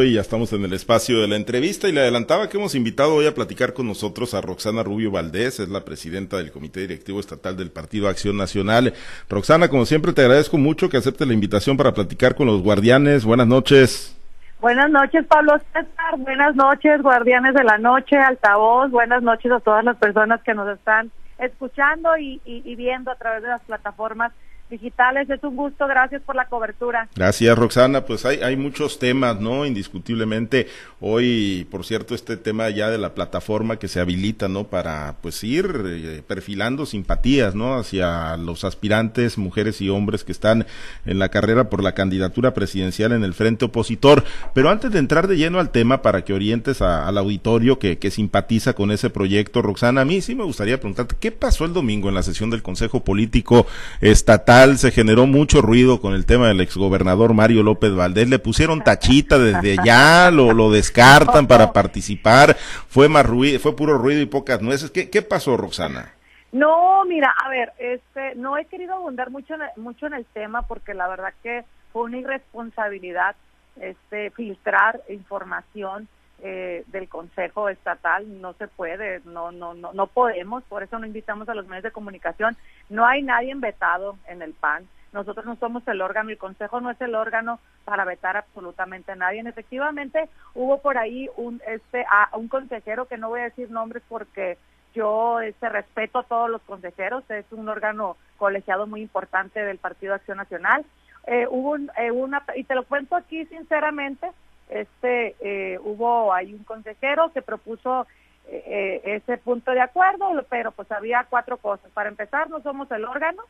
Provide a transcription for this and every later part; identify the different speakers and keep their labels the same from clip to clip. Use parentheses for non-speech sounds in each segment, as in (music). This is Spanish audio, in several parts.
Speaker 1: Y ya estamos en el espacio de la entrevista y le adelantaba que hemos invitado hoy a platicar con nosotros a Roxana Rubio Valdés, es la presidenta del Comité Directivo Estatal del Partido Acción Nacional. Roxana, como siempre, te agradezco mucho que aceptes la invitación para platicar con los guardianes. Buenas noches.
Speaker 2: Buenas noches, Pablo César. Buenas noches, guardianes de la noche, altavoz. Buenas noches a todas las personas que nos están escuchando y, y viendo a través de las plataformas digitales. Es un gusto, gracias por la cobertura.
Speaker 1: Gracias, Roxana. Pues hay, hay muchos temas, ¿no? Indiscutiblemente. Hoy, por cierto, este tema ya de la plataforma que se habilita, ¿no? Para, pues, ir eh, perfilando simpatías, ¿no? Hacia los aspirantes, mujeres y hombres que están en la carrera por la candidatura presidencial en el frente opositor. Pero antes de entrar de lleno al tema, para que orientes al auditorio que, que simpatiza con ese proyecto, Roxana, a mí sí me gustaría preguntarte, ¿qué pasó el domingo en la sesión del Consejo Político Estatal? Se generó mucho ruido con el tema del exgobernador Mario López Valdés, le pusieron tachita desde ya, lo, lo descartan para participar, fue más ruido, fue puro ruido y pocas nueces. ¿Qué, qué pasó, Roxana?
Speaker 2: No, mira, a ver, este, no he querido abundar mucho en, mucho en el tema porque la verdad que fue una irresponsabilidad este, filtrar información eh, del Consejo Estatal, no se puede, no, no, no, no podemos, por eso no invitamos a los medios de comunicación. No hay nadie vetado en el PAN. Nosotros no somos el órgano, el Consejo no es el órgano para vetar absolutamente a nadie. Efectivamente, hubo por ahí un, este, a, un consejero que no voy a decir nombres porque yo este, respeto a todos los consejeros, es un órgano colegiado muy importante del Partido Acción Nacional. Eh, hubo eh, una, y te lo cuento aquí sinceramente, este eh, hubo ahí un consejero que propuso eh, eh, ese punto de acuerdo, pero pues había cuatro cosas. Para empezar, no somos el órgano.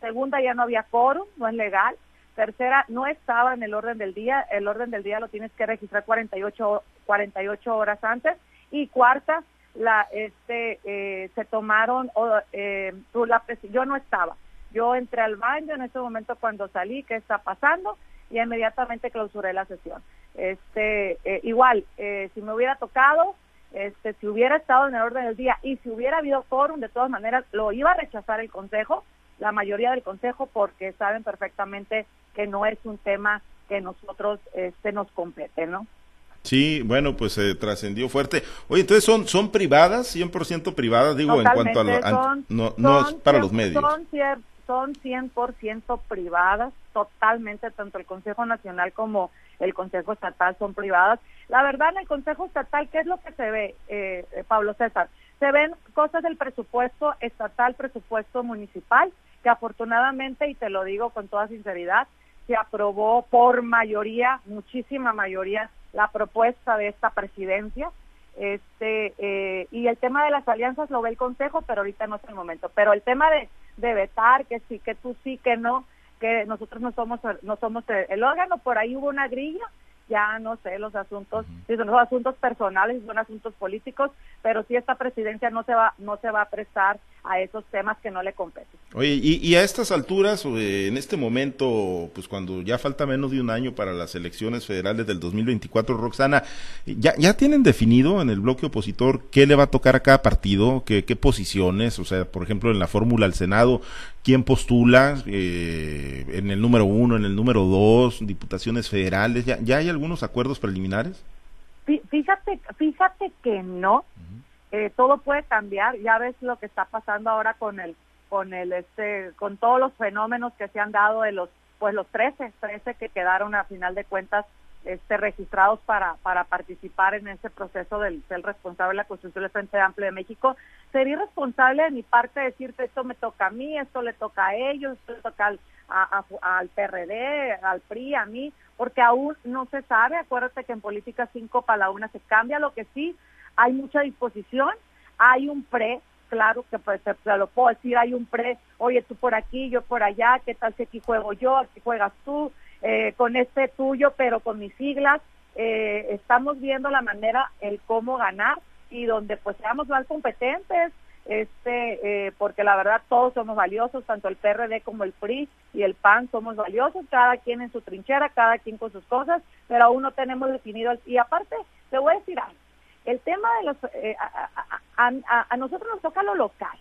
Speaker 2: Segunda, ya no había quórum, no es legal. Tercera, no estaba en el orden del día. El orden del día lo tienes que registrar 48, 48 horas antes. Y cuarta, la este se tomaron, eh, la, yo no estaba. Yo entré al baño en ese momento cuando salí, ¿qué está pasando? Y inmediatamente clausuré la sesión. Este, eh, igual, eh, si me hubiera tocado, este, si hubiera estado en el orden del día y si hubiera habido quórum, de todas maneras, lo iba a rechazar el Consejo, la mayoría del Consejo, porque saben perfectamente que no es un tema que nosotros este, nos compete, ¿no?
Speaker 1: Sí, bueno, pues se trascendió fuerte. Oye, entonces son son privadas, 100% privadas, digo, en cuanto a, lo, no, no es para los medios.
Speaker 2: Son, son 100% privadas, totalmente, tanto el Consejo Nacional como el Consejo Estatal son privadas. La verdad, en el Consejo Estatal, ¿qué es lo que se ve, eh, eh, Pablo César? Se ven cosas del presupuesto estatal, presupuesto municipal, que afortunadamente, y te lo digo con toda sinceridad, se aprobó por mayoría, muchísima mayoría, la propuesta de esta presidencia. Este, eh, y el tema de las alianzas lo ve el Consejo, pero ahorita no es el momento. Pero el tema de, de vetar, que sí, que tú sí, que no, que nosotros no somos no somos el órgano, por ahí hubo una grilla, ya no sé los asuntos, si son los asuntos personales, si son asuntos políticos, pero si esta presidencia no se va no se va a prestar a esos temas que no le competen.
Speaker 1: Oye, y, a estas alturas, en este momento, pues cuando ya falta menos de un año para las elecciones federales del 2024, Roxana, ¿ya, ya tienen definido en el bloque opositor qué le va a tocar a cada partido, qué, qué posiciones? O sea, por ejemplo, en la fórmula al Senado, ¿quién postula eh, en el número uno, en el número dos, diputaciones federales? ¿Ya, ya hay algunos acuerdos preliminares?
Speaker 2: Fíjate, fíjate que no. Eh, todo puede cambiar. Ya ves lo que está pasando ahora con el, con el, este, con todos los fenómenos que se han dado de los, pues los 13, 13 que quedaron a final de cuentas este, registrados para, para participar en ese proceso del ser responsable de la construcción del Frente Amplio de México. Sería irresponsable de mi parte decirte esto me toca a mí, esto le toca a ellos, esto le toca al, al PRD, al PRI, a mí, porque aún no se sabe. Acuérdate que en política 5 para la una se cambia. Lo que sí hay mucha disposición, hay un pre, claro que pues se, lo puedo decir, hay un pre, oye tú por aquí, yo por allá, qué tal si aquí juego yo, aquí juegas tú, eh, con este tuyo, pero con mis siglas, eh, estamos viendo la manera, el cómo ganar y donde pues seamos más competentes, este, eh, porque la verdad todos somos valiosos, tanto el PRD como el PRI y el PAN somos valiosos, cada quien en su trinchera, cada quien con sus cosas, pero aún no tenemos definido, y aparte, te voy a decir algo, el tema de los, eh, a, nosotros nos toca lo local,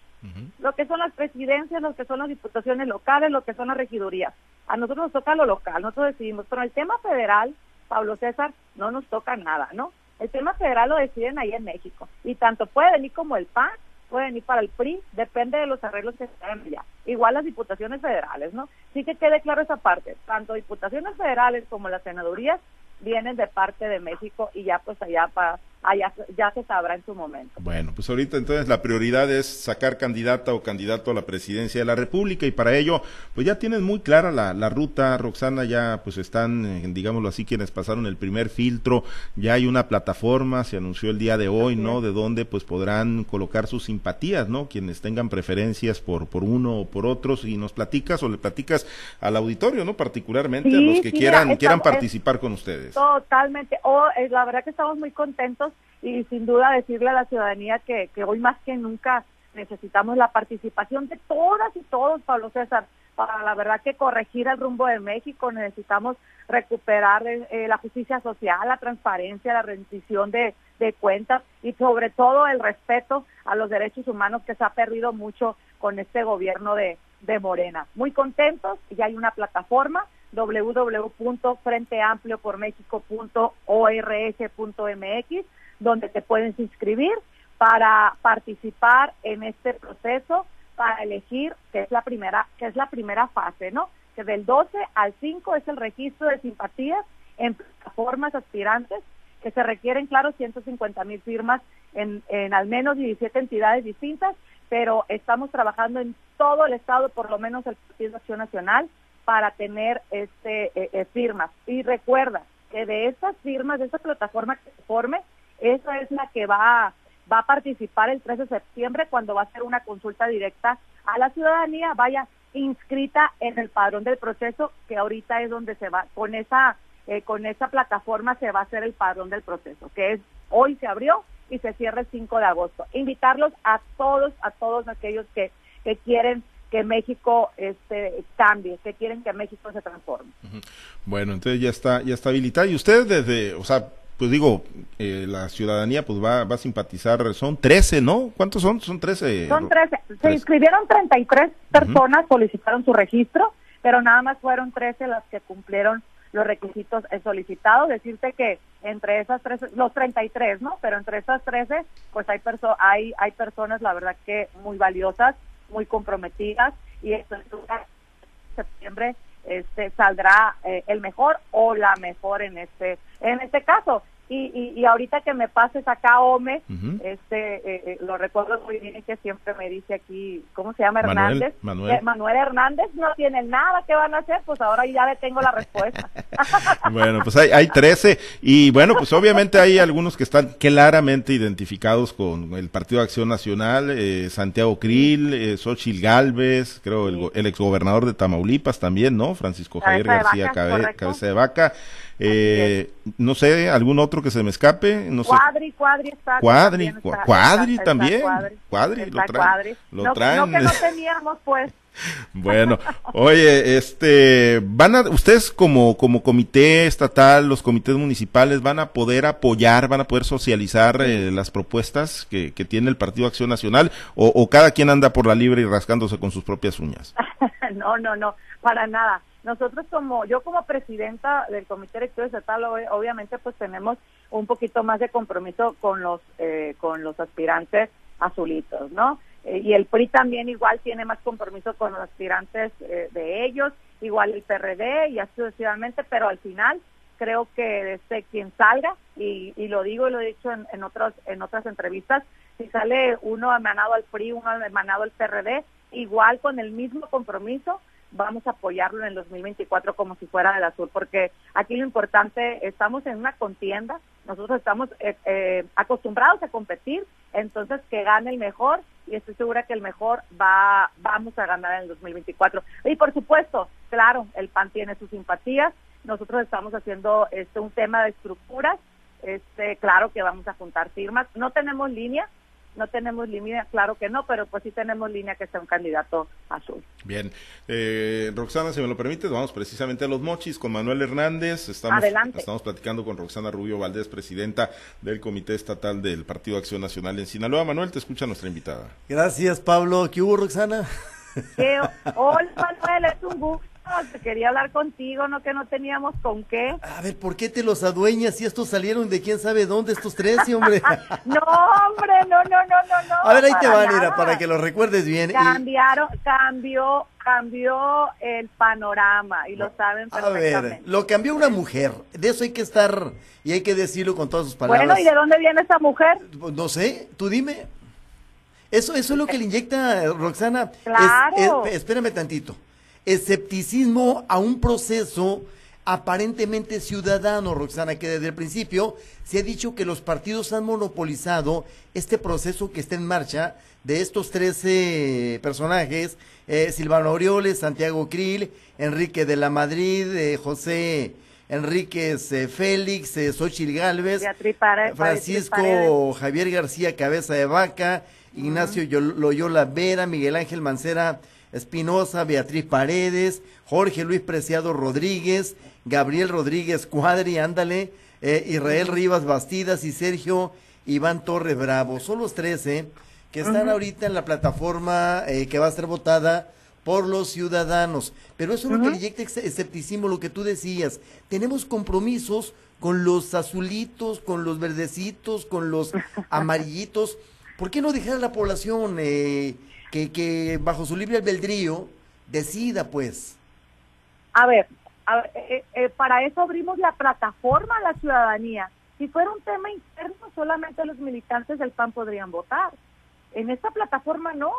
Speaker 2: lo que son las presidencias, lo que son las diputaciones locales, lo que son las regidurías. A nosotros nos toca lo local, nosotros decidimos. Pero el tema federal, Pablo César, no nos toca nada, ¿no? El tema federal lo deciden ahí en México. Y tanto puede venir como el PAN, puede venir para el PRI, depende de los arreglos que se hagan allá. Igual las diputaciones federales, ¿no? Sí que quede claro esa parte. Tanto diputaciones federales como las senadurías vienen de parte de México y ya pues allá para allá ya se sabrá en su momento.
Speaker 1: Bueno, pues ahorita entonces la prioridad es sacar candidata o candidato a la presidencia de la República y para ello pues ya tienes muy clara la, la ruta, Roxana, ya pues están, eh, digámoslo así, quienes pasaron el primer filtro, ya hay una plataforma, se anunció el día de hoy, ¿no? De donde pues podrán colocar sus simpatías, ¿no? Quienes tengan preferencias por, por uno o por otros y nos platicas o le platicas al auditorio, ¿no? Particularmente a los que quieran, quieran participar con ustedes.
Speaker 2: Totalmente, oh, la verdad que estamos muy contentos y sin duda decirle a la ciudadanía que, hoy más que nunca necesitamos la participación de todas y todos, Pablo César, para la verdad que corregir el rumbo de México, necesitamos recuperar eh, eh, la justicia social, la transparencia, la rendición de, cuentas y sobre todo el respeto a los derechos humanos que se ha perdido mucho con este gobierno de, de Morena. Muy contentos, ya hay una plataforma www.frenteampliopormexico.ors.mx donde te puedes inscribir para participar en este proceso para elegir que es la primera que es la primera fase, ¿no? Que del 12 al 5 es el registro de simpatías en plataformas aspirantes que se requieren, claro, 150 mil firmas en, en al menos 17 entidades distintas, pero estamos trabajando en todo el estado, por lo menos el Partido de Acción Nacional, para tener este eh, eh, firmas. Y recuerda que de estas firmas, de esta plataforma que se forme, esa es la que va, va a participar el 13 de septiembre cuando va a ser una consulta directa a la ciudadanía, vaya inscrita en el padrón del proceso, que ahorita es donde se va, con esa, eh, con esa plataforma se va a hacer el padrón del proceso, que es hoy se abrió y se cierra el 5 de agosto. Invitarlos a todos, a todos aquellos que, que quieren que México este cambie, que quieren que México se transforme.
Speaker 1: Bueno, entonces ya está ya está habilitada y usted desde, o sea, pues digo, eh, la ciudadanía pues va, va a simpatizar, son 13, ¿no? ¿Cuántos son? Son 13.
Speaker 2: Son 13. Se inscribieron 33 personas, solicitaron su registro, pero nada más fueron 13 las que cumplieron los requisitos solicitados. Decirte que entre esas 13, los 33, ¿no? Pero entre esas 13, pues hay, perso hay, hay personas, la verdad que muy valiosas, muy comprometidas, y esto en septiembre este, saldrá eh, el mejor o la mejor en este en este caso y, y, ahorita que me pases acá Ome, este, eh, eh, lo recuerdo muy bien que siempre me dice aquí, ¿cómo se llama Hernández?
Speaker 1: Manuel,
Speaker 2: Manuel. Hernández no tiene nada que van a hacer, pues ahora ya le tengo la respuesta. (laughs)
Speaker 1: bueno, pues hay, hay 13 y bueno, pues obviamente hay algunos que están claramente identificados con el Partido de Acción Nacional, eh, Santiago Krill, eh, Xochil Gálvez, creo el, el exgobernador de Tamaulipas también, ¿no? Francisco Javier García Cabeza de Vaca. Eh, no sé, algún otro que se me escape. No
Speaker 2: cuadri, sé. Cuadri, está.
Speaker 1: Cuadri, cuadri también. cuadri, lo traen. Lo
Speaker 2: no,
Speaker 1: traen.
Speaker 2: No, que no teníamos, pues. (laughs)
Speaker 1: Bueno, oye, este, van a, ustedes como, como comité estatal, los comités municipales, van a poder apoyar, van a poder socializar eh, las propuestas que, que, tiene el Partido Acción Nacional, o, o cada quien anda por la libre y rascándose con sus propias uñas. (laughs)
Speaker 2: no, no, no, para nada nosotros como, yo como presidenta del Comité Directorio Estatal, obviamente pues tenemos un poquito más de compromiso con los, eh, con los aspirantes azulitos, ¿no? Eh, y el PRI también igual tiene más compromiso con los aspirantes eh, de ellos, igual el PRD y así sucesivamente, pero al final creo que este quien salga y, y lo digo y lo he dicho en, en otros en otras entrevistas si sale uno emanado al PRI uno emanado al PRD igual con el mismo compromiso vamos a apoyarlo en el 2024 como si fuera del azul, porque aquí lo importante, estamos en una contienda, nosotros estamos eh, eh, acostumbrados a competir, entonces que gane el mejor y estoy segura que el mejor va, vamos a ganar en el 2024. Y por supuesto, claro, el PAN tiene sus simpatías, nosotros estamos haciendo este un tema de estructuras, este, claro que vamos a juntar firmas, no tenemos línea, no tenemos línea, claro que no, pero pues sí tenemos línea que sea un candidato azul.
Speaker 1: Bien, eh, Roxana, si me lo permites, vamos precisamente a los mochis con Manuel Hernández. Estamos, estamos platicando con Roxana Rubio Valdés, presidenta del Comité Estatal del Partido Acción Nacional en Sinaloa. Manuel, te escucha nuestra invitada.
Speaker 3: Gracias, Pablo. ¿Qué hubo, Roxana? (laughs)
Speaker 2: hola, Manuel, es un gusto quería hablar contigo, no que no teníamos con qué.
Speaker 3: A ver, ¿por qué te los adueñas si estos salieron de quién sabe dónde estos tres, hombre? (laughs)
Speaker 2: no, hombre, no, no, no, no, no.
Speaker 3: A ver, ahí te van, mira, para que lo recuerdes bien.
Speaker 2: Cambiaron, cambió, cambió el panorama y lo saben perfectamente. A ver,
Speaker 3: lo cambió una mujer, de eso hay que estar y hay que decirlo con todas sus palabras.
Speaker 2: Bueno, ¿y de dónde viene esa mujer?
Speaker 3: No sé, tú dime. Eso, eso es lo que le inyecta Roxana.
Speaker 2: Claro.
Speaker 3: espérame tantito escepticismo a un proceso aparentemente ciudadano, Roxana, que desde el principio se ha dicho que los partidos han monopolizado este proceso que está en marcha de estos 13 personajes, eh, Silvano Aureoles, Santiago Krill, Enrique de la Madrid, eh, José Enríquez eh, Félix, Xochil Gálvez, Francisco Javier García Cabeza de Vaca, Ignacio Loyola Vera, Miguel Ángel Mancera Espinosa, Beatriz Paredes, Jorge Luis Preciado Rodríguez, Gabriel Rodríguez Cuadri, ándale, eh, Israel Rivas Bastidas y Sergio Iván Torres Bravo. Son los 13 que están ahorita en la plataforma eh, que va a ser votada por los ciudadanos. Pero eso le inyecta escepticismo, lo que tú decías. Tenemos compromisos con los azulitos, con los verdecitos, con los (laughs) amarillitos. ¿Por qué no dejar a la población eh, que, bajo su libre albedrío decida, pues.
Speaker 2: A ver, eh, eh, para eso abrimos la plataforma a la ciudadanía. Si fuera un tema interno, solamente los militantes del PAN podrían votar. En esta plataforma no.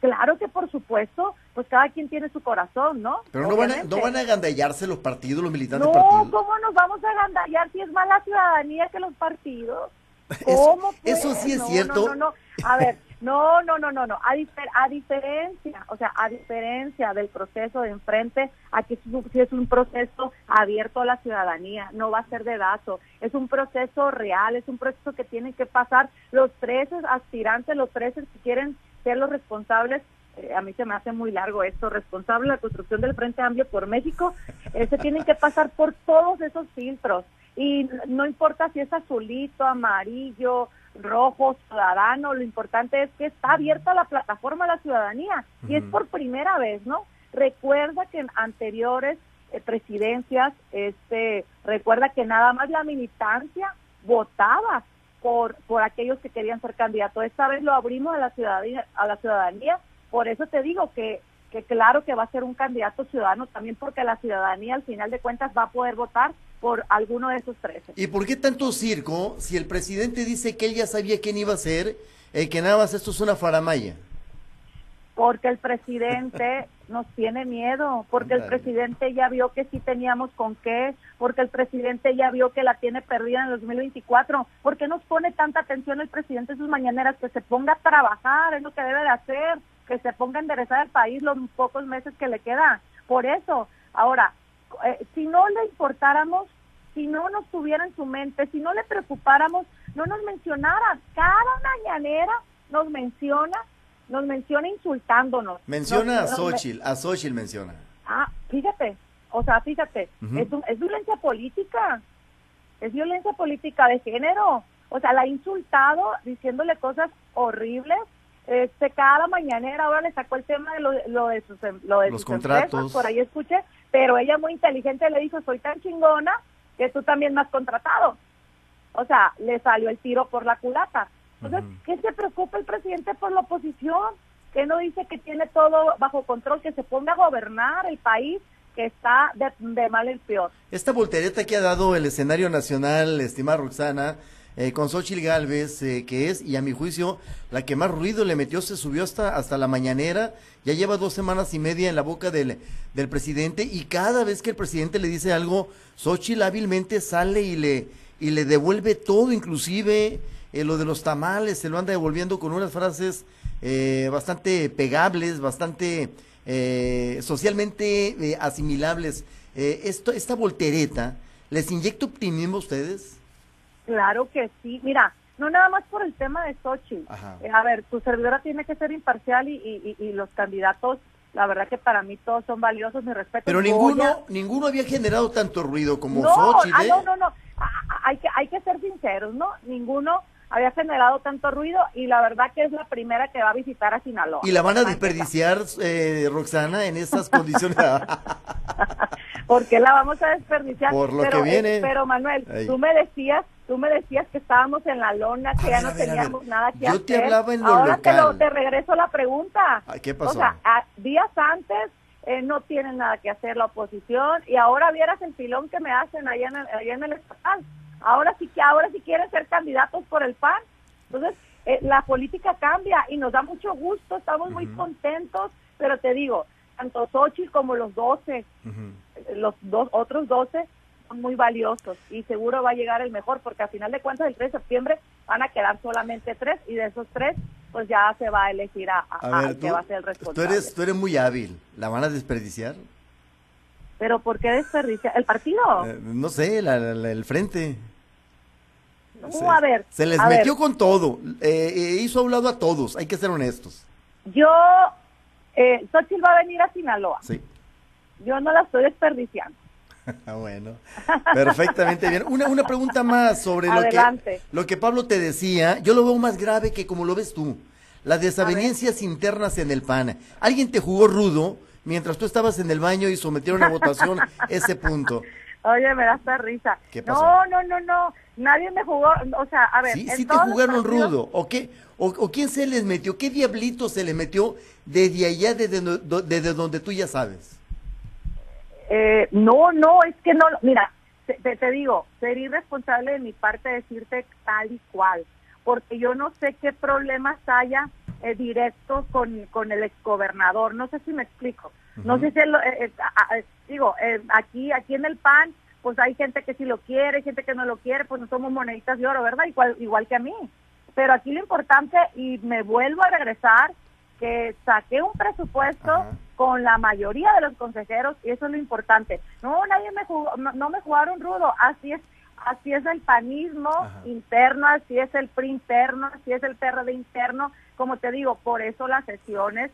Speaker 2: Claro que por supuesto, pues cada quien tiene su corazón, ¿no?
Speaker 3: Pero no van, a, no van a agandallarse los partidos, los militantes
Speaker 2: no,
Speaker 3: partidos.
Speaker 2: ¿cómo nos vamos a agandallar si es más la ciudadanía que los partidos? (laughs) ¿Cómo
Speaker 3: eso, sí es cierto.
Speaker 2: No, no, no. A ver, no, no, no, no, no. A, a diferencia, o sea, a diferencia del proceso de enfrente, aquí si es un proceso abierto a la ciudadanía, no va a ser de datos, es un proceso real, es un proceso que tienen que pasar. Los tres aspirantes, los tres que quieren ser los responsables eh, a mí se me hace muy largo esto, responsable de la construcción del Frente Amplio por México, eh, se tienen que pasar por todos esos filtros. Y no importa si es azulito, amarillo, rojo, ciudadano, lo importante es que está abierta la plataforma a la ciudadanía y es por primera vez, ¿no? Recuerda que en anteriores eh, presidencias, este, recuerda que nada más la militancia votaba por, por aquellos que querían ser candidatos. Esta vez lo abrimos a la ciudadanía, a la ciudadanía, por eso te digo que que claro que va a ser un candidato ciudadano también porque la ciudadanía al final de cuentas va a poder votar por alguno de esos tres.
Speaker 3: ¿Y por qué tanto circo si el presidente dice que él ya sabía quién iba a ser, eh, que nada más esto es una faramaya?
Speaker 2: Porque el presidente (laughs) nos tiene miedo, porque el presidente ya vio que sí teníamos con qué, porque el presidente ya vio que la tiene perdida en el 2024. ¿Por qué nos pone tanta atención el presidente en sus mañaneras? Que se ponga a trabajar, es lo que debe de hacer, que se ponga a enderezar el país los pocos meses que le queda. Por eso, ahora, eh, si no le importáramos, si no nos tuviera en su mente, si no le preocupáramos, no nos mencionara. Cada mañanera nos menciona, nos menciona insultándonos.
Speaker 3: Menciona a Xochitl, a Xochitl menciona.
Speaker 2: Ah, fíjate, o sea, fíjate, es, es violencia política, es violencia política de género. O sea, la ha insultado diciéndole cosas horribles este cada mañanera ahora le sacó el tema de lo, de sus em, lo de
Speaker 3: los contratos.
Speaker 2: por ahí escuché pero ella muy inteligente le dijo soy tan chingona que tú también me has contratado o sea le salió el tiro por la culata. Entonces qué se preocupa el presidente por la oposición que no dice que tiene todo bajo control que se ponga a gobernar el país que está de, de mal en peor.
Speaker 3: Esta voltereta que ha dado el escenario nacional estimada Roxana eh, con Xochitl Galvez, eh, que es, y a mi juicio, la que más ruido le metió, se subió hasta, hasta la mañanera, ya lleva dos semanas y media en la boca del, del presidente, y cada vez que el presidente le dice algo, Xochitl hábilmente sale y le, y le devuelve todo, inclusive eh, lo de los tamales, se lo anda devolviendo con unas frases eh, bastante pegables, bastante socialmente asimilables. esto, esta voltereta, ¿les inyecta optimismo a ustedes?
Speaker 2: Claro que sí. Mira, no nada más por el tema de Sochi. Eh, a ver, tu servidora tiene que ser imparcial y, y, los candidatos, la verdad que para mí todos son valiosos, mi respeto.
Speaker 3: Pero ninguno, ninguno había generado tanto ruido como no, Ah,
Speaker 2: ¿eh? no, no, no. Hay que, hay que ser sinceros, ¿no? Ninguno había generado tanto ruido y la verdad que es la primera que va a visitar a Sinaloa.
Speaker 3: ¿Y la van a desperdiciar, eh, Roxana, en esas condiciones? (laughs) (laughs)
Speaker 2: ¿Por qué la vamos a desperdiciar?
Speaker 3: Por lo que viene.
Speaker 2: pero Manuel, tú me decías tú me decías que estábamos en la lona, que ya no teníamos nada que hacer.
Speaker 3: Yo te hablaba en lo
Speaker 2: Ahora
Speaker 3: Te,
Speaker 2: lo, te regreso la pregunta.
Speaker 3: ¿Qué pasó?
Speaker 2: O sea, días antes eh, no tienen nada que hacer la oposición y ahora vieras el pilón que me hacen allá en el, allá en el estatal. Ahora sí que ahora sí quieren ser candidatos por el PAN. Entonces, eh, la política cambia y nos da mucho gusto, estamos muy contentos, pero te digo, tanto Xochitl como los 12, los dos otros 12 son muy valiosos y seguro va a llegar el mejor porque a final de cuentas el 3 de septiembre van a quedar solamente tres y de esos tres pues ya se va a elegir a, a, que va a ser el responsable.
Speaker 3: Tú eres, tú eres muy hábil, ¿la van a desperdiciar?
Speaker 2: ¿Pero por qué desperdiciar? ¿El partido?
Speaker 3: Eh, no sé, el frente.
Speaker 2: No, a ver.
Speaker 3: Se les metió con todo, eh, eh, hizo hablado a todos, hay que ser honestos.
Speaker 2: Yo, eh, Xochitl va a venir a Sinaloa.
Speaker 3: Sí.
Speaker 2: Yo no la estoy desperdiciando. (laughs)
Speaker 3: Ah, bueno, perfectamente bien. Una, una pregunta más sobre lo que, lo que Pablo te decía. Yo lo veo más grave que como lo ves tú. Las desavenencias internas en el PAN. Alguien te jugó rudo mientras tú estabas en el baño y sometieron a votación (laughs) ese punto.
Speaker 2: Oye, me da esta risa.
Speaker 3: ¿Qué pasó?
Speaker 2: No, no, no, no. Nadie me jugó, o sea, a ver.
Speaker 3: Sí, sí te jugaron rudo. ¿O qué? O, quién se les metió? ¿Qué diablito se les metió desde allá, desde, desde donde tú ya sabes?
Speaker 2: Eh, no, no, es que no, mira, te, te, digo, sería irresponsable de mi parte decirte tal y cual, porque yo no sé qué problemas haya eh, directos con, con el exgobernador, no sé si me explico, no sé si, eh, digo, aquí, aquí en el PAN, pues hay gente que sí lo quiere, gente que no lo quiere, pues no somos moneditas de oro, ¿verdad? Igual, igual que a mí, pero aquí lo importante, y me vuelvo a regresar, que saqué un presupuesto con la mayoría de los consejeros y eso es lo importante. No, nadie me jugó, no, me jugaron rudo, así es, así es el panismo interno, así es el PRI interno, así es el PRD interno, como te digo, por eso las sesiones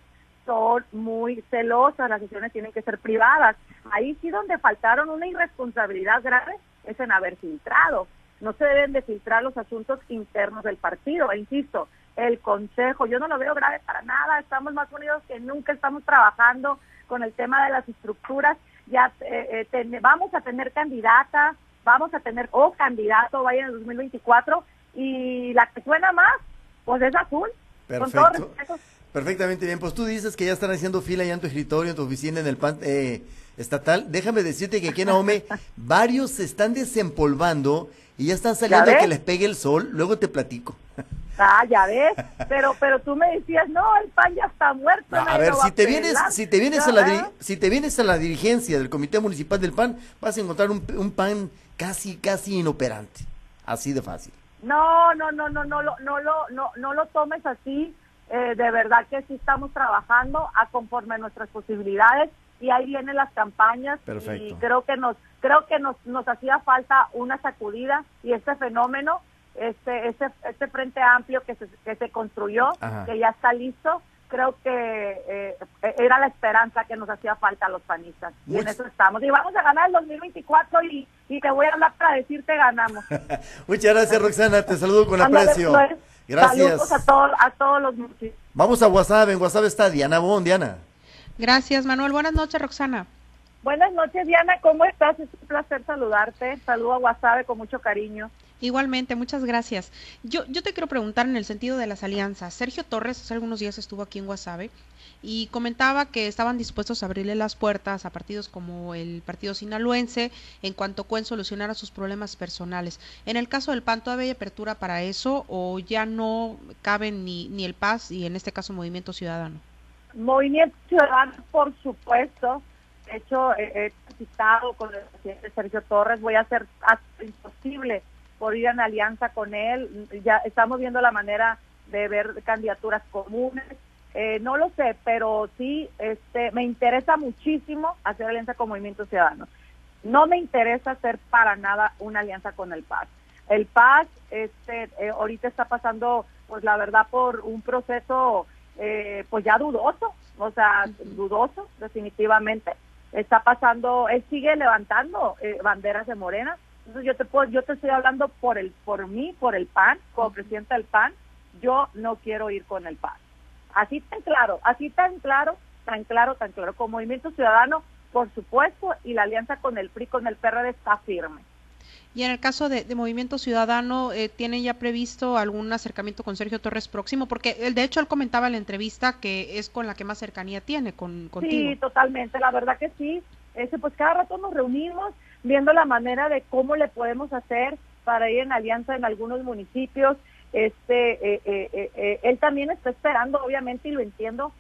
Speaker 2: son muy celosas, las sesiones tienen que ser privadas. Ahí sí donde faltaron una irresponsabilidad grave es en haber filtrado. No se deben de filtrar los asuntos internos del partido, e insisto, el consejo. Yo no lo veo grave para nada, estamos más unidos que nunca, estamos trabajando con el tema de las estructuras, ya eh, eh vamos a tener candidata, vamos a tener o candidato, vaya en el 2024, y la que suena más, pues es azul.
Speaker 3: Perfecto. Perfectamente bien, pues tú dices que ya están haciendo fila ya en tu escritorio, en tu oficina, en el pan eh, estatal. Déjame decirte que aquí en Ahome (laughs) varios se están desempolvando y ya están saliendo a que les pegue el sol, luego te platico.
Speaker 2: Ah, ya ves, pero pero tú me decías, no, el pan ya está muerto.
Speaker 3: a ver, si te vienes si te vienes a la si te vienes a la dirigencia del Comité Municipal del PAN, vas a encontrar un, un pan casi casi inoperante. Así de fácil.
Speaker 2: No, no, no, no, no, no, no, no, no, no lo tomes así. Eh, de verdad que sí estamos trabajando a conforme a nuestras posibilidades y ahí vienen las campañas
Speaker 3: Perfecto.
Speaker 2: y creo que nos creo que nos nos hacía falta una sacudida y este fenómeno este, este, este frente amplio que se, que se construyó, que ya está listo, creo que eh, era la esperanza que nos hacía falta a los panistas. Y en eso estamos. Y vamos a ganar el 2024 y, y te voy a hablar para decirte ganamos. (laughs)
Speaker 3: Muchas gracias, Roxana. Te saludo con aprecio. Gracias.
Speaker 2: a, todos a todos los
Speaker 3: Vamos a WhatsApp. En WhatsApp está Diana Bon. Diana.
Speaker 4: Gracias, Manuel. Buenas noches, Roxana.
Speaker 2: Buenas noches, Diana. ¿Cómo estás? Es un placer saludarte. Saludo a WhatsApp con mucho cariño.
Speaker 4: Igualmente, muchas gracias. Yo, yo te quiero preguntar en el sentido de las alianzas. Sergio Torres hace algunos días estuvo aquí en Guasave y comentaba que estaban dispuestos a abrirle las puertas a partidos como el Partido Sinaloense en cuanto pueden solucionar a sus problemas personales. En el caso del PAN, ¿todavía hay apertura para eso o ya no caben ni, ni el PAS y en este caso Movimiento Ciudadano?
Speaker 2: Movimiento Ciudadano, por supuesto. De hecho, he, citado con el presidente Sergio Torres, voy a hacer imposible por ir en alianza con él. Ya estamos viendo la manera de ver candidaturas comunes. Eh, no lo sé, pero sí este, me interesa muchísimo hacer alianza con Movimiento Ciudadano. No me interesa hacer para nada una alianza con el PAS. El PAS este, eh, ahorita está pasando, pues la verdad, por un proceso eh, pues ya dudoso, o sea, dudoso definitivamente. Está pasando, él sigue levantando banderas de Morena, Entonces yo te puedo, yo te estoy hablando por el, por mí, por el PAN, como presidenta del PAN, yo no quiero ir con el PAN. Así tan claro, así tan claro, tan claro, tan claro. Como Movimiento Ciudadano, por supuesto, y la alianza con el PRI, con el PRD está firme.
Speaker 4: Y en el caso de, Movimiento Ciudadano, eh, ¿tienen ya previsto algún acercamiento con Sergio Torres próximo? Porque él, de hecho él comentaba en la entrevista que es con la que más cercanía tiene con contigo.
Speaker 2: Sí, totalmente, la verdad que sí. Ese, pues cada rato nos reunimos viendo la manera de cómo le podemos hacer para ir en alianza en algunos municipios. Este, eh, eh, eh, él también está esperando, obviamente, y lo entiendo,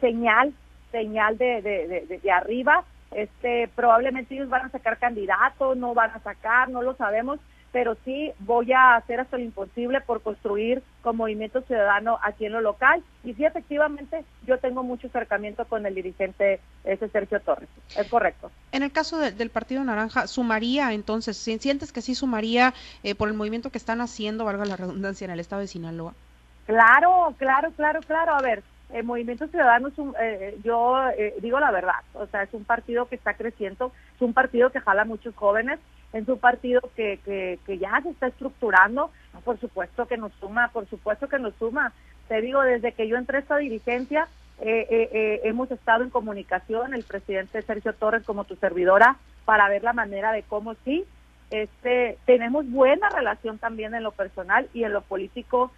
Speaker 2: señal, señal de, de, de arriba este, probablemente ellos van a sacar candidatos, no van a sacar, no lo sabemos, pero sí voy a hacer hasta lo imposible por construir con Movimiento Ciudadano aquí en lo local. Y sí, efectivamente, yo tengo mucho acercamiento con el dirigente ese Sergio Torres. Es correcto.
Speaker 4: En el caso del Partido Naranja, ¿sumaría entonces? ¿Sientes que sí sumaría eh, por el movimiento que están haciendo, valga la redundancia, en el estado de Sinaloa?
Speaker 2: Claro, claro, claro, claro. A ver, el Movimiento Ciudadano es un, eh, eh, yo eh, digo la verdad, o sea, es un partido que está creciendo, es un partido que jala a muchos jóvenes, es un partido que, que, que ya se está estructurando, por supuesto que nos suma, por supuesto que nos suma. Te digo, desde que yo entré a esta dirigencia, hemos estado en comunicación, el presidente Sergio Torres como tu servidora, para ver la manera de cómo sí, este, tenemos buena relación también en lo personal y en lo político,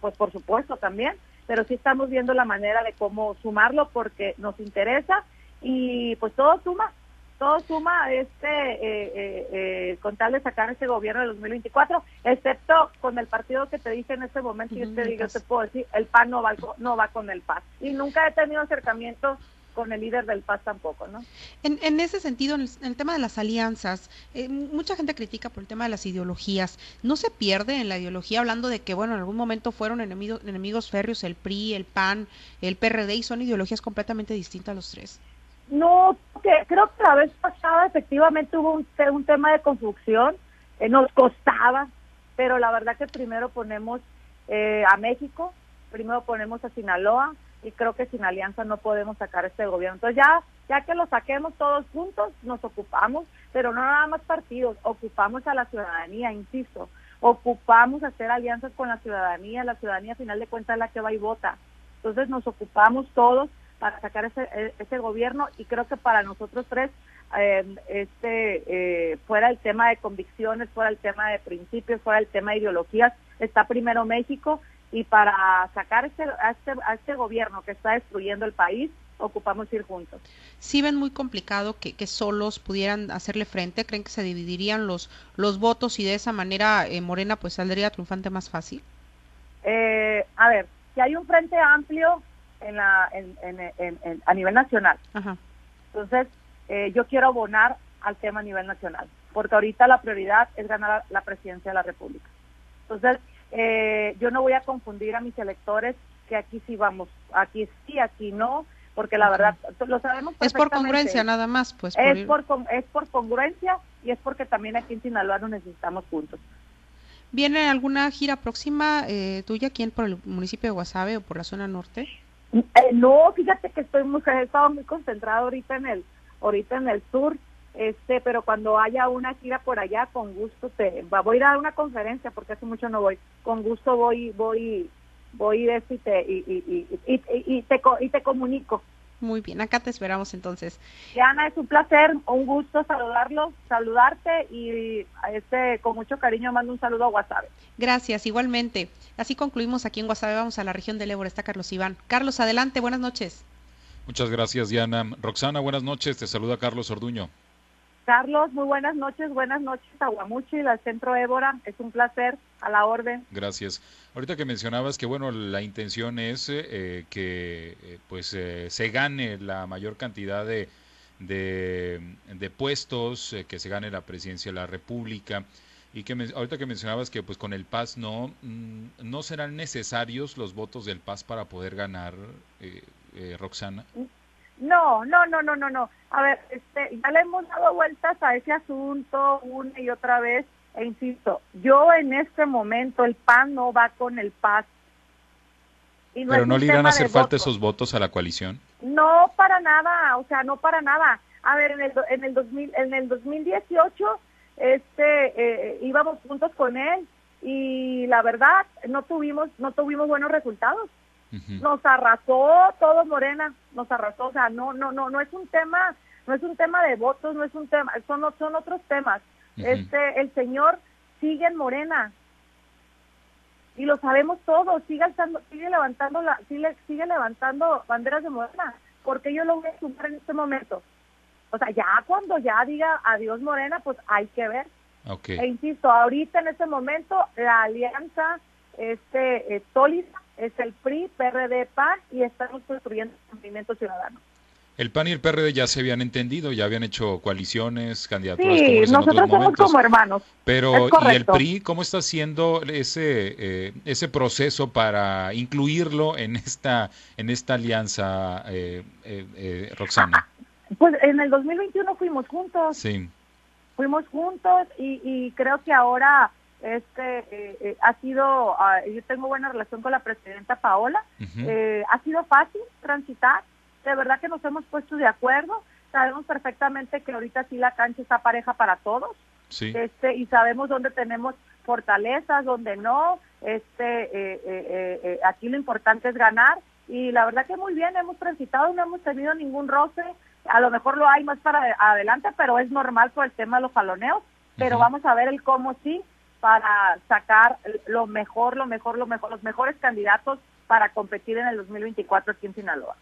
Speaker 2: pues por supuesto también pero sí estamos viendo la manera de cómo sumarlo porque nos interesa y pues todo suma, todo suma este eh, eh, eh, con tal de sacar ese gobierno de 2024, excepto con el partido que te dije en este momento, y yo te digo, te puedo decir, el PAN no va, no va con el PAN. Y nunca he tenido acercamientos con el líder del PAS tampoco, ¿no?
Speaker 4: En, en ese sentido, en el, tema de las alianzas, eh, mucha gente critica por el tema de las ideologías. ¿No se pierde en la ideología hablando de que, bueno, en algún momento fueron enemigos, enemigos férreos el PRI, el PAN, el PRD y son ideologías completamente distintas los tres?
Speaker 2: No, que, creo que la vez pasada efectivamente hubo un, un tema de construcción, eh, nos costaba, pero la verdad que primero ponemos eh, a México, primero ponemos a Sinaloa, y creo que sin alianza no podemos sacar este gobierno. Entonces ya, ya que lo saquemos todos juntos, nos ocupamos, pero no nada más partidos, ocupamos a la ciudadanía, insisto, ocupamos hacer alianzas con la ciudadanía, la ciudadanía al final de cuentas es la que va y vota. Entonces nos ocupamos todos para sacar ese, e, ese gobierno y creo que para nosotros tres eh, este eh, fuera el tema de convicciones, fuera el tema de principios, fuera el tema de ideologías, está primero México y para sacar este, a, este, a este gobierno que está destruyendo el país, ocupamos ir juntos.
Speaker 4: ¿Sí ven muy complicado que, que, solos pudieran hacerle frente? ¿Creen que se dividirían los, los votos y de esa manera eh, Morena pues saldría triunfante más fácil?
Speaker 2: Eh, a ver, si hay un frente amplio en la, en, en, a nivel nacional, entonces eh, yo quiero abonar al tema a nivel nacional, porque ahorita la prioridad es ganar la presidencia de la República. Entonces, eh, yo no voy a confundir a mis electores que aquí sí vamos, aquí sí, aquí no, porque la verdad lo sabemos
Speaker 4: Es por congruencia nada más, pues.
Speaker 2: es, por, es por congruencia y es porque también aquí en Sinaloa nos necesitamos juntos.
Speaker 4: ¿Viene alguna gira próxima eh, tuya aquí en, por el municipio de Guasave o por la zona norte?
Speaker 2: Eh, no, fíjate que estoy muy, muy concentrado ahorita en el, ahorita en el sur este pero cuando haya una gira por allá con gusto te voy a ir a una conferencia porque hace mucho no voy. Con gusto voy voy voy de y te y, y, te y te comunico
Speaker 4: muy bien acá te esperamos entonces
Speaker 2: Ana es un placer un gusto saludarlo saludarte y este con mucho cariño mando un saludo a Guasave
Speaker 4: gracias igualmente así concluimos aquí en Guasave vamos a la región del Ébora está Carlos Iván Carlos adelante buenas noches
Speaker 5: Muchas gracias, Diana. Roxana, buenas noches. Te saluda Carlos Orduño.
Speaker 2: Carlos, muy buenas noches, buenas noches a Guamuchi, al Centro Évora, es un placer, a la orden.
Speaker 5: Gracias. Ahorita que mencionabas que, bueno, la intención es eh, que eh, pues eh, se gane la mayor cantidad de, de, puestos, que se gane la presidencia de la República, y que ahorita que mencionabas que pues con el PAS no, mm, no serán necesarios los votos del PAS para poder ganar, Roxana.
Speaker 2: No, no, no, no, no, no. A ver, este, ya le hemos dado vueltas a ese asunto una y otra vez, e insisto, yo en este momento el PAN no va con el PAS.
Speaker 5: Pero no le irán a hacer falta esos votos a la coalición.
Speaker 2: No, para nada, o sea, no para nada. A ver, en el, en el, 2000, en el 2018 este, eh, íbamos juntos con él y la verdad no tuvimos, no tuvimos buenos resultados. Nos arrasó todo Morena, nos arrasó, o sea, no, no, no, no es un tema, no es un tema de votos, no es un tema, son, son otros temas. Este, el señor sigue en Morena, y lo sabemos todos, sigue, sigue levantando la, sigue, sigue levantando banderas de Morena, porque yo lo voy a sumar en este momento. O sea, ya cuando ya diga adiós Morena, pues hay que ver. E insisto, ahorita en este momento la alianza este eh, sólida es el PRI, PRD, PAN y estamos construyendo el movimiento ciudadano.
Speaker 5: El PAN y el PRD ya se habían entendido, ya habían hecho coaliciones, candidaturas.
Speaker 2: Sí, nosotros somos como hermanos.
Speaker 5: Pero, ¿y el PRI cómo está haciendo ese eh, ese proceso para incluirlo en esta en esta alianza, eh, eh, Roxana?
Speaker 2: Pues en el 2021 fuimos juntos.
Speaker 5: Sí.
Speaker 2: Fuimos juntos y, creo que ahora este ha sido, ah, yo tengo buena relación con la presidenta Paola, ha sido fácil transitar de verdad que nos hemos puesto de acuerdo, sabemos perfectamente que ahorita sí la cancha está pareja para todos, este y sabemos dónde tenemos fortalezas, dónde no, este eh, eh, eh, aquí lo importante es ganar y la verdad que muy bien hemos transitado, no hemos tenido ningún roce, a lo mejor lo hay más para adelante, pero es normal por el tema de los jaloneos, pero vamos a ver el cómo sí para sacar lo mejor, lo mejor, lo mejor, los mejores candidatos para competir en el 2024 aquí en Sinaloa.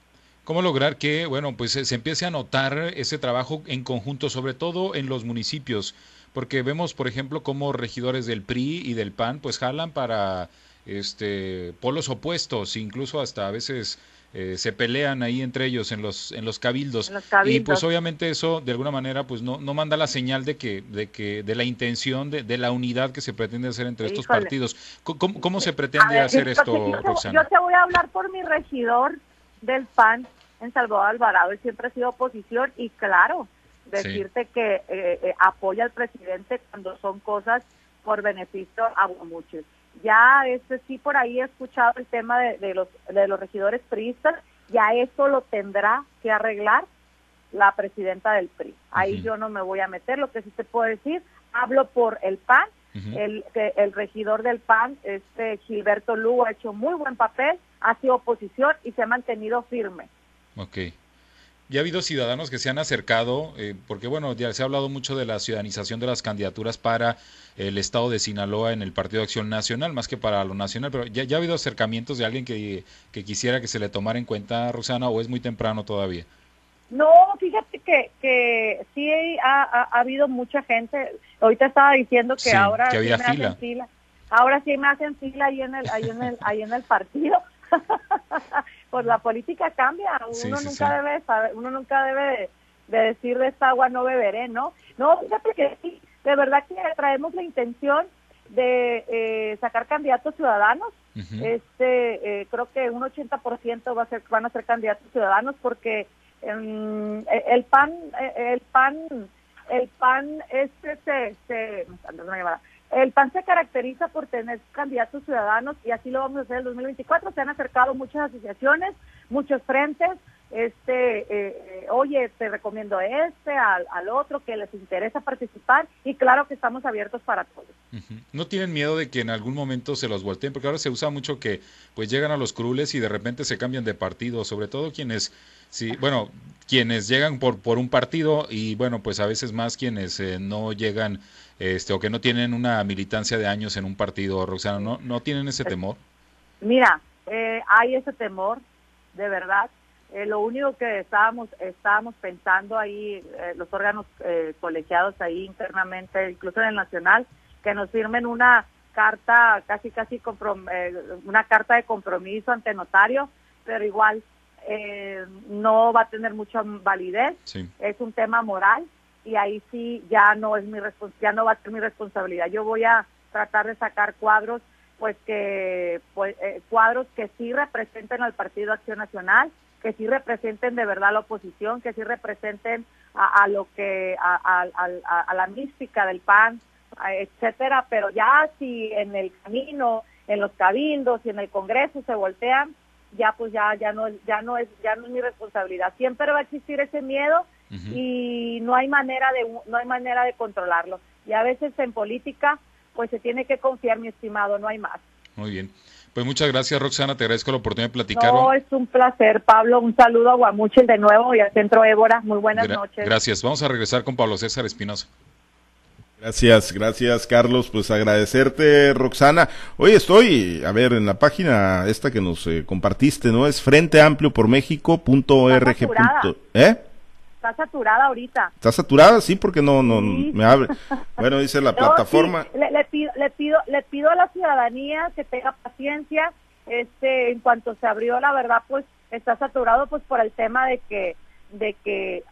Speaker 5: ¿Cómo lograr que, bueno, pues se empiece a notar ese trabajo en conjunto, sobre todo en los municipios? Porque vemos, por ejemplo, cómo regidores del PRI y del PAN, pues jalan para este polos opuestos, incluso hasta a veces eh, se pelean ahí entre ellos en los en los cabildos. y pues obviamente eso de alguna manera pues no, no manda la señal de que de que de la intención de, de la unidad que se pretende hacer entre estos partidos ¿Cómo, cómo se pretende hacer esto
Speaker 2: Roxana? yo te voy a hablar por mi regidor del PAN en Salvador Alvarado, él siempre ha sido oposición y claro, decirte que eh, eh, apoya al presidente cuando son cosas por beneficio a muchos. Ya este sí por ahí he escuchado el tema de, los de los regidores priistas, ya eso lo tendrá que arreglar la presidenta del PRI. Ahí yo no me voy a meter, lo que sí te puedo decir, hablo por el PAN, el, el regidor del PAN, este Gilberto Lugo, ha hecho muy buen papel, ha sido oposición y se ha mantenido firme.
Speaker 5: Ok. Ya ha habido ciudadanos que se han acercado, eh, porque bueno, ya se ha hablado mucho de la ciudadanización de las candidaturas para el estado de Sinaloa en el Partido de Acción Nacional, más que para lo nacional, pero ya, ha habido acercamientos de alguien que, quisiera que se le tomara en cuenta, Rosana, o es muy temprano todavía.
Speaker 2: No, fíjate que, que sí ha, habido mucha gente. Ahorita estaba diciendo que ahora
Speaker 5: sí me hacen fila.
Speaker 2: Ahora sí me hacen fila ahí en el, ahí en el, ahí en el partido. (laughs) pues la política cambia, uno nunca debe uno nunca debe de, decir de esta agua no beberé, ¿no? No, fíjate que sí, de verdad que traemos la intención de eh, sacar candidatos ciudadanos. Este, eh, creo que un 80% va a ser, van a ser candidatos ciudadanos porque em, e, el PAN, e, el PAN, el PAN este se, se, el PAN se caracteriza por tener candidatos ciudadanos y así lo vamos a hacer en el 2024. Se han acercado muchas asociaciones, muchos frentes. Este, eh, eh, oye, te recomiendo este, al, al, otro, que les interesa participar y claro que estamos abiertos para todos.
Speaker 5: ¿No tienen miedo de que en algún momento se los volteen? Porque ahora se usa mucho que pues llegan a los crules y de repente se cambian de partido, sobre todo quienes, sí, bueno, quienes llegan por, por un partido y bueno, pues a veces más quienes eh, no llegan este, o que no tienen una militancia de años en un partido, Roxana, ¿no, no tienen ese temor?
Speaker 2: Mira, eh, hay ese temor, de verdad. Eh, lo único que estábamos estábamos pensando ahí, eh, los órganos colegiados ahí internamente, incluso en el nacional, que nos firmen una carta, casi casi una carta de compromiso ante notario, pero igual no va a tener mucha validez. Es un tema moral y ahí sí ya no es mi ya no va a ser mi responsabilidad. Yo voy a tratar de sacar cuadros pues que pues, eh, cuadros que sí representen al Partido Acción Nacional, que sí representen de verdad la oposición, que sí representen a, lo que a, a, la mística del PAN, etcétera, pero ya si en el camino, en los cabildos y en el Congreso se voltean, ya pues ya ya no ya no es ya no es mi responsabilidad. Siempre va a existir ese miedo y no hay manera de no hay manera de controlarlo. Y a veces en política, pues se tiene que confiar, mi estimado, no hay más.
Speaker 5: Muy bien. Pues muchas gracias, Roxana. Te agradezco la oportunidad de platicar.
Speaker 2: No, es un placer, Pablo. Un saludo a Guamuchil de nuevo y al Centro Évora. Muy buenas noches.
Speaker 5: Gracias. Vamos a regresar con Pablo César Espinosa.
Speaker 1: Gracias, gracias Carlos. Pues agradecerte, Roxana. Hoy estoy, a ver, en la página esta que nos eh, compartiste, ¿no? Es frenteampliopormexico.org.
Speaker 2: ¿Eh? Está saturada ahorita.
Speaker 1: ¿Está saturada? Sí, porque no, no, me abre. Bueno, dice la (laughs) plataforma.
Speaker 2: Le, pido, le, pido, le pido a la ciudadanía que tenga paciencia. Este, en cuanto se abrió, la verdad, pues está saturado, pues por el tema de que, de que,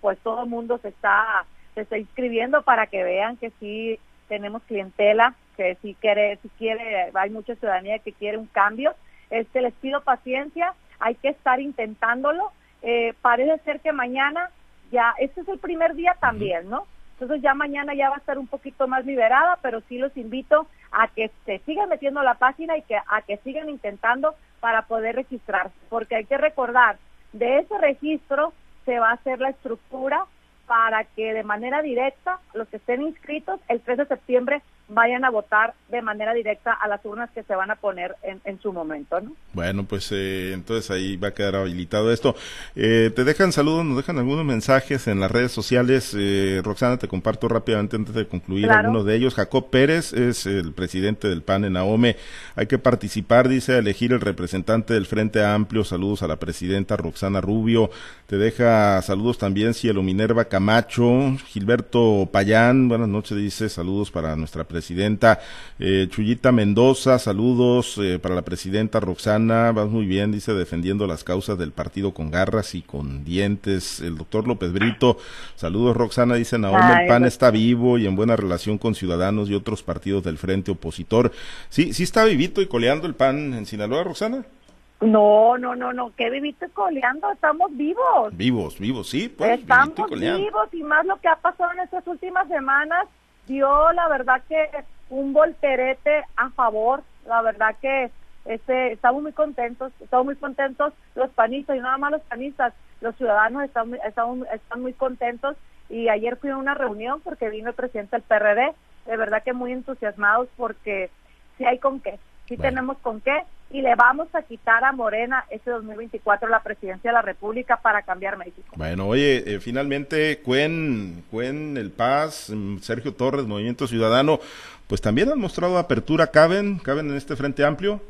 Speaker 2: pues todo el mundo se está se está inscribiendo para que vean que sí tenemos clientela, que sí quiere, si quiere, hay mucha ciudadanía que quiere un cambio. Este, les pido paciencia, hay que estar intentándolo. Eh, parece ser que mañana ya, este es el primer día también, ¿no? Entonces ya mañana ya va a estar un poquito más liberada, pero sí los invito a que se sigan metiendo la página y que a que sigan intentando para poder registrarse, porque hay que recordar, de ese registro se va a hacer la estructura para que de manera directa los que estén inscritos el 3 de septiembre vayan a votar de manera directa a las urnas que se van a poner en, su momento, ¿no?
Speaker 1: Bueno, pues eh, entonces ahí va a quedar habilitado esto. Eh, te dejan saludos, nos dejan algunos mensajes en las redes sociales. Eh, Roxana, te comparto rápidamente antes de concluir algunos de ellos. Jacob Pérez es el presidente del PAN en AOME. Hay que participar, dice, a elegir el representante del Frente Amplio. Saludos a la presidenta Roxana Rubio. Te deja saludos también Cielo Minerva Camacho, Gilberto Payán. Buenas noches, dice, saludos para nuestra presidenta presidenta. Eh, Chuyita Mendoza, saludos eh, para la presidenta Roxana, vas muy bien, dice, defendiendo las causas del partido con garras y con dientes. El doctor López Brito, saludos Roxana, dice Naomi, el PAN está vivo y en buena relación con Ciudadanos y otros partidos del frente opositor. Sí, sí está vivito y coleando el PAN en Sinaloa, Roxana.
Speaker 2: No, no, no, no, que vivito y coleando, estamos vivos.
Speaker 1: Vivos, vivos, sí, pues.
Speaker 2: Estamos vivos y más lo que ha pasado en estas últimas semanas dio la verdad que un volterete a favor, la verdad que este, estamos muy contentos, estamos muy contentos los panistas y nada más los panistas, los ciudadanos están, están, están muy contentos y ayer fui a una reunión porque vino el presidente del PRD, de verdad que muy entusiasmados porque si hay con qué, sí tenemos con qué y le vamos a quitar a Morena este 2024 la presidencia de la República para cambiar México.
Speaker 1: Bueno, oye, eh, finalmente Cuen, Cuen, El Paz, mm, Sergio Torres, Movimiento Ciudadano, pues también han mostrado apertura, ¿caben? ¿Caben en este Frente Amplio?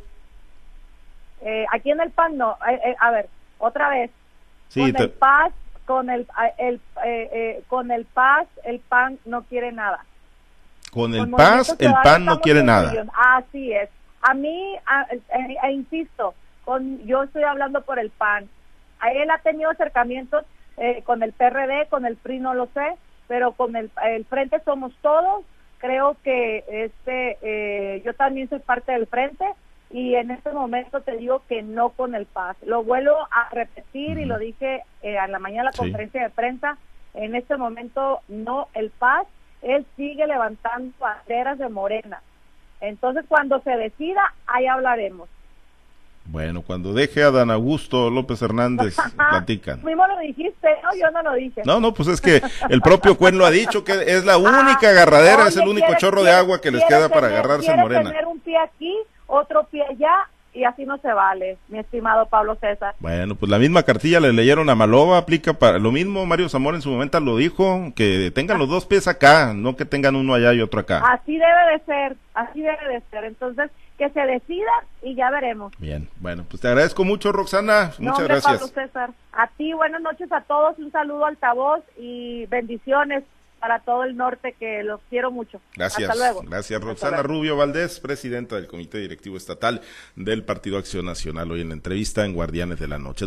Speaker 2: Eh, aquí en el PAN no, eh, a ver, otra vez, con el Paz, con el, el con el Paz, el PAN no quiere nada.
Speaker 1: Con el Paz, el PAN no quiere nada.
Speaker 2: Así es a mí, e, e, insisto, con, yo estoy hablando por el PAN. A él ha tenido acercamientos eh, con el PRD, con el PRI no lo sé, pero con el, Frente somos todos. Creo que este, eh, yo también soy parte del Frente y en este momento te digo que no con el PAS. Lo vuelvo a repetir y lo dije eh, a la mañana en la conferencia de prensa. En este momento no el PAS. Él sigue levantando banderas de Morena. Entonces, cuando se decida, ahí hablaremos.
Speaker 1: Bueno, cuando deje a Dan Augusto López Hernández, (laughs) platican.
Speaker 2: Mismo lo dijiste, ¿no? Yo no lo dije.
Speaker 1: No, no, pues es que el propio Cuen lo ha dicho, que es la única agarradera, es el único chorro de agua que les queda para agarrarse en Morena.
Speaker 2: tener un pie aquí, otro pie allá, y así no se vale, mi estimado Pablo César.
Speaker 1: Bueno, pues la misma cartilla le leyeron a Malova, aplica para lo mismo, Mario Zamora en su momento lo dijo, que tengan los dos pies acá, no que tengan uno allá y otro acá.
Speaker 2: Así debe de ser, así debe de ser, entonces que se decida y ya veremos.
Speaker 1: Bien, bueno, pues te agradezco mucho Roxana, muchas gracias.
Speaker 2: Pablo César, a ti buenas noches a todos, un saludo altavoz y bendiciones para todo el norte, que los quiero mucho.
Speaker 1: Gracias.
Speaker 2: Hasta luego.
Speaker 1: Gracias, Roxana Rubio Valdés, presidenta del Comité Directivo Estatal del Partido Acción Nacional, hoy en la entrevista en Guardianes de la Noche.